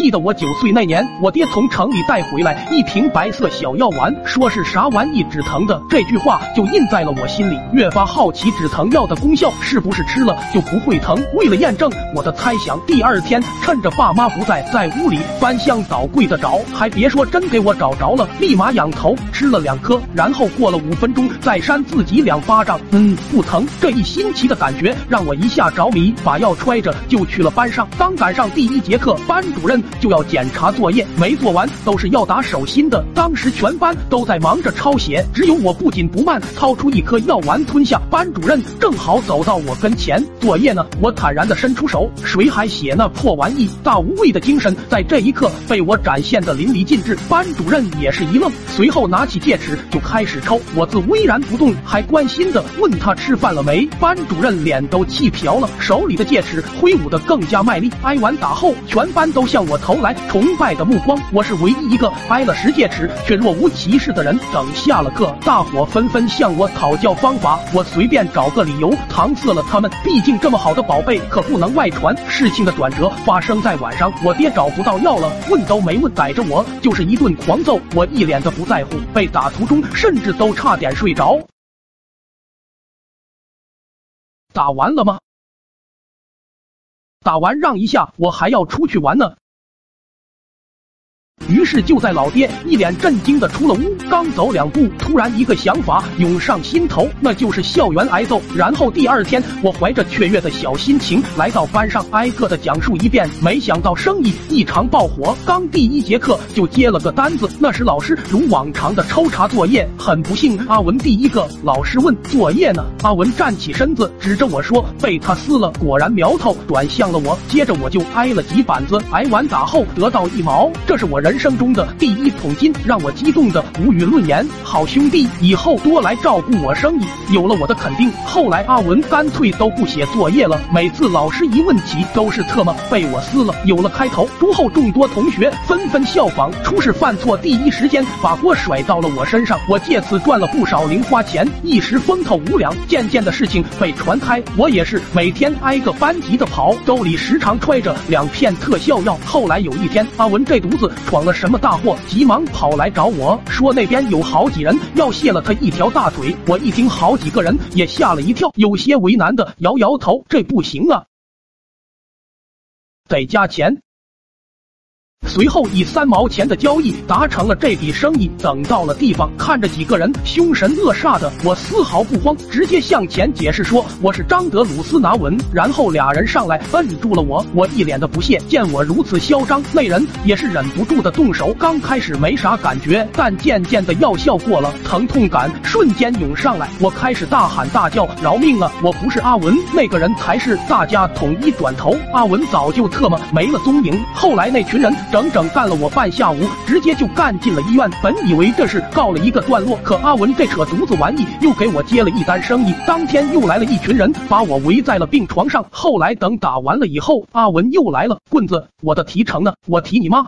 记得我九岁那年，我爹从城里带回来一瓶白色小药丸，说是啥玩意止疼的。这句话就印在了我心里，越发好奇止疼药的功效是不是吃了就不会疼。为了验证我的猜想，第二天趁着爸妈不在，在屋里翻箱倒柜的找，还别说，真给我找着了，立马仰头吃了两颗，然后过了五分钟再扇自己两巴掌，嗯，不疼。这一新奇的感觉让我一下着迷，把药揣着就去了班上。刚赶上第一节课，班主任就要检查作业，没做完都是要打手心的。当时全班都在忙着抄写，只有我不紧不慢掏出一颗药丸吞下。班主任正好走到我跟前，作业呢？我坦然的伸出手，谁还写那破玩意？大无畏的精神在这一刻被我展现的淋漓尽致。班主任也是一愣，随后拿起戒尺就开始抽。我自巍然不动，还关心的问他吃饭了没？班主任脸都气瓢了，手里的戒尺挥舞的更加卖力。挨完打后，全班都向我投来崇拜的目光。我是唯一一个挨了十戒尺却若无其事的人。等下了课，大伙纷纷向我讨教方法，我随便找个理由搪塞了他们。毕竟这么好的宝贝可不能外传。事情的转折发生在晚上，我爹找不到药了，问都没问，逮着我就是一顿狂揍。我一脸的不在乎，被打途中甚至都差点睡着。打完了吗？打完让一下，我还要出去玩呢。于是就在老爹一脸震惊的出了屋，刚走两步，突然一个想法涌上心头，那就是校园挨揍。然后第二天，我怀着雀跃的小心情来到班上，挨个的讲述一遍。没想到生意异常爆火，刚第一节课就接了个单子。那时老师如往常的抽查作业，很不幸阿文第一个。老师问作业呢？阿文站起身子，指着我说被他撕了。果然苗头转向了我，接着我就挨了几板子。挨完打后得到一毛，这是我人。人生中的第一桶金让我激动的无语论言，好兄弟，以后多来照顾我生意。有了我的肯定，后来阿文干脆都不写作业了，每次老师一问起，都是特么被我撕了。有了开头，之后众多同学纷纷效仿，出事犯错，第一时间把锅甩到了我身上，我借此赚了不少零花钱，一时风头无两。渐渐的事情被传开，我也是每天挨个班级的跑，兜里时常揣着两片特效药。后来有一天，阿文这犊子闯了。什么大祸？急忙跑来找我说那边有好几人要卸了他一条大腿。我一听，好几个人也吓了一跳，有些为难的摇摇头，这不行啊，得加钱。随后以三毛钱的交易达成了这笔生意。等到了地方，看着几个人凶神恶煞的，我丝毫不慌，直接向前解释说我是张德鲁斯拿文。然后俩人上来摁住了我，我一脸的不屑。见我如此嚣张，那人也是忍不住的动手。刚开始没啥感觉，但渐渐的药效过了，疼痛感瞬间涌上来，我开始大喊大叫饶命啊！我不是阿文，那个人才是。大家统一转头，阿文早就特么没了踪影。后来那群人。整整干了我半下午，直接就干进了医院。本以为这事告了一个段落，可阿文这扯犊子玩意又给我接了一单生意。当天又来了一群人，把我围在了病床上。后来等打完了以后，阿文又来了，棍子，我的提成呢？我提你妈！